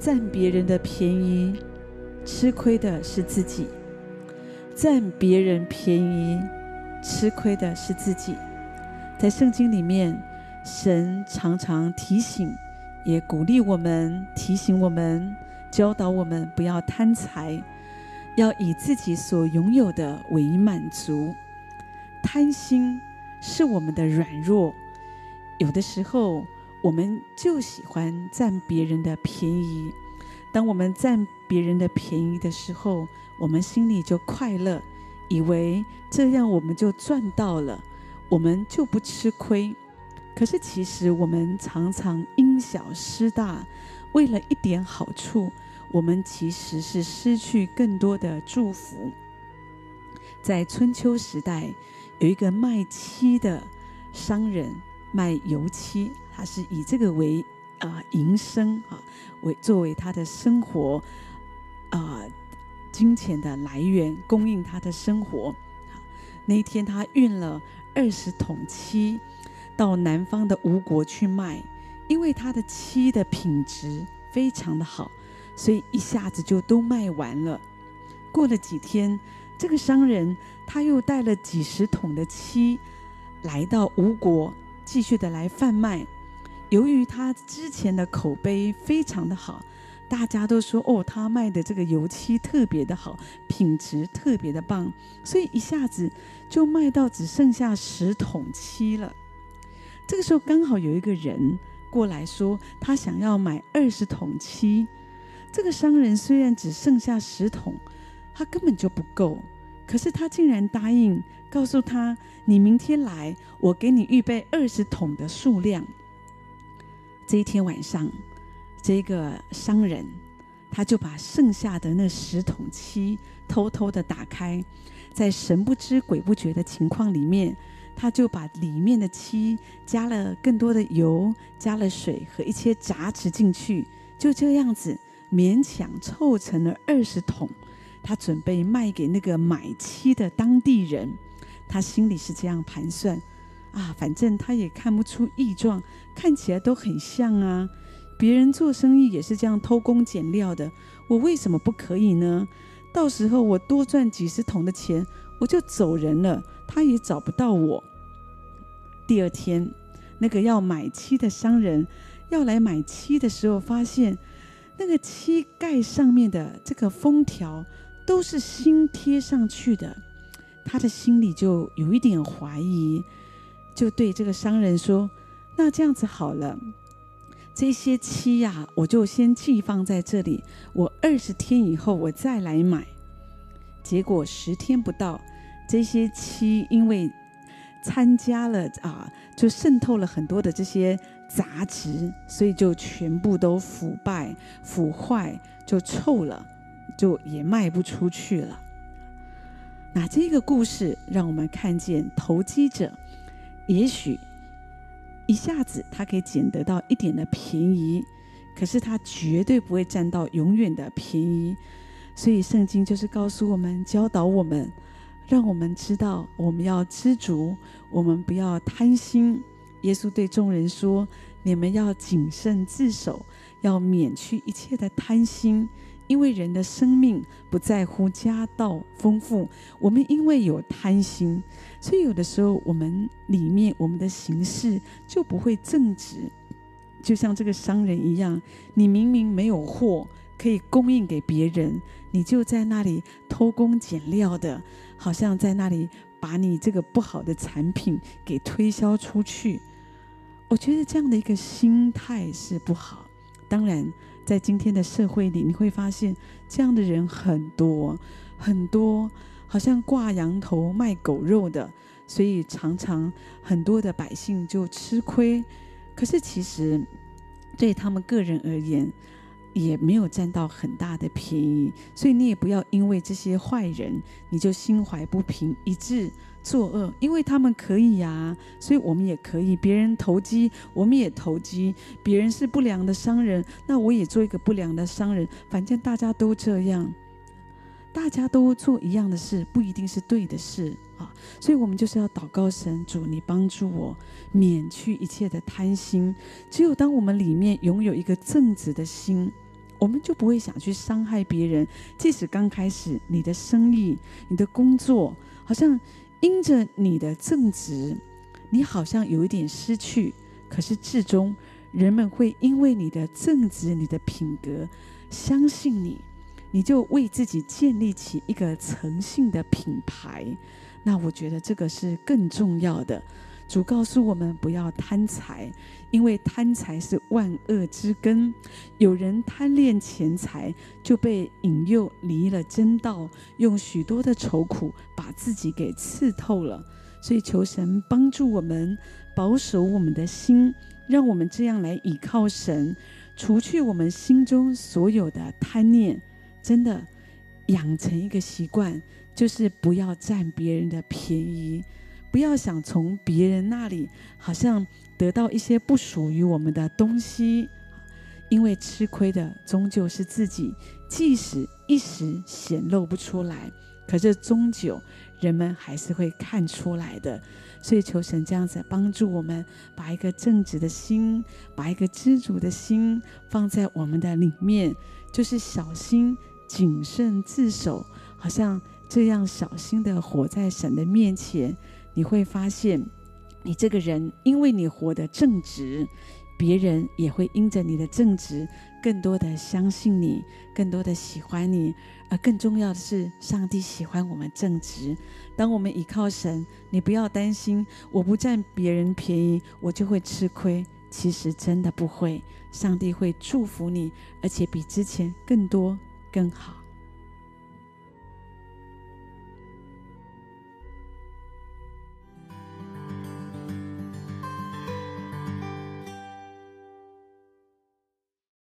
占别人的便宜，吃亏的是自己；占别人便宜，吃亏的是自己。在圣经里面，神常常提醒，也鼓励我们，提醒我们，教导我们不要贪财，要以自己所拥有的为满足。贪心是我们的软弱，有的时候我们就喜欢占别人的便宜。当我们占别人的便宜的时候，我们心里就快乐，以为这样我们就赚到了，我们就不吃亏。可是其实我们常常因小失大，为了一点好处，我们其实是失去更多的祝福。在春秋时代，有一个卖漆的商人，卖油漆，他是以这个为啊营生啊，为作为他的生活啊金钱的来源，供应他的生活。那一天，他运了二十桶漆到南方的吴国去卖，因为他的漆的品质非常的好，所以一下子就都卖完了。过了几天，这个商人他又带了几十桶的漆来到吴国，继续的来贩卖。由于他之前的口碑非常的好，大家都说哦，他卖的这个油漆特别的好，品质特别的棒，所以一下子就卖到只剩下十桶漆了。这个时候刚好有一个人过来说，他想要买二十桶漆。这个商人虽然只剩下十桶。他根本就不够，可是他竟然答应，告诉他：“你明天来，我给你预备二十桶的数量。”这一天晚上，这个商人他就把剩下的那十桶漆偷偷的打开，在神不知鬼不觉的情况里面，他就把里面的漆加了更多的油，加了水和一些杂质进去，就这样子勉强凑成了二十桶。他准备卖给那个买漆的当地人，他心里是这样盘算：啊，反正他也看不出异状，看起来都很像啊。别人做生意也是这样偷工减料的，我为什么不可以呢？到时候我多赚几十桶的钱，我就走人了，他也找不到我。第二天，那个要买漆的商人要来买漆的时候，发现那个漆盖上面的这个封条。都是新贴上去的，他的心里就有一点怀疑，就对这个商人说：“那这样子好了，这些漆呀，我就先寄放在这里，我二十天以后我再来买。”结果十天不到，这些漆因为参加了啊，就渗透了很多的这些杂质，所以就全部都腐败、腐坏，就臭了。就也卖不出去了。那这个故事让我们看见，投机者也许一下子他可以捡得到一点的便宜，可是他绝对不会占到永远的便宜。所以圣经就是告诉我们，教导我们，让我们知道我们要知足，我们不要贪心。耶稣对众人说：“你们要谨慎自守，要免去一切的贪心。”因为人的生命不在乎家道丰富，我们因为有贪心，所以有的时候我们里面我们的行事就不会正直，就像这个商人一样，你明明没有货可以供应给别人，你就在那里偷工减料的，好像在那里把你这个不好的产品给推销出去。我觉得这样的一个心态是不好，当然。在今天的社会里，你会发现这样的人很多很多，好像挂羊头卖狗肉的，所以常常很多的百姓就吃亏。可是其实对他们个人而言，也没有占到很大的便宜。所以你也不要因为这些坏人，你就心怀不平，以致。作恶，因为他们可以呀、所以我们也可以。别人投机，我们也投机。别人是不良的商人，那我也做一个不良的商人。反正大家都这样，大家都做一样的事，不一定是对的事啊。所以我们就是要祷告神，主你帮助我，免去一切的贪心。只有当我们里面拥有一个正直的心，我们就不会想去伤害别人。即使刚开始你的生意、你的工作，好像因着你的正直，你好像有一点失去，可是至终人们会因为你的正直、你的品格，相信你，你就为自己建立起一个诚信的品牌。那我觉得这个是更重要的。主告诉我们不要贪财，因为贪财是万恶之根。有人贪恋钱财，就被引诱离了真道，用许多的愁苦把自己给刺透了。所以求神帮助我们，保守我们的心，让我们这样来倚靠神，除去我们心中所有的贪念。真的养成一个习惯，就是不要占别人的便宜。不要想从别人那里好像得到一些不属于我们的东西，因为吃亏的终究是自己。即使一时显露不出来，可是终究人们还是会看出来的。所以求神这样子帮助我们，把一个正直的心，把一个知足的心放在我们的里面，就是小心谨慎自守，好像这样小心的活在神的面前。你会发现，你这个人，因为你活得正直，别人也会因着你的正直，更多的相信你，更多的喜欢你。而更重要的是，上帝喜欢我们正直。当我们倚靠神，你不要担心，我不占别人便宜，我就会吃亏。其实真的不会，上帝会祝福你，而且比之前更多更好。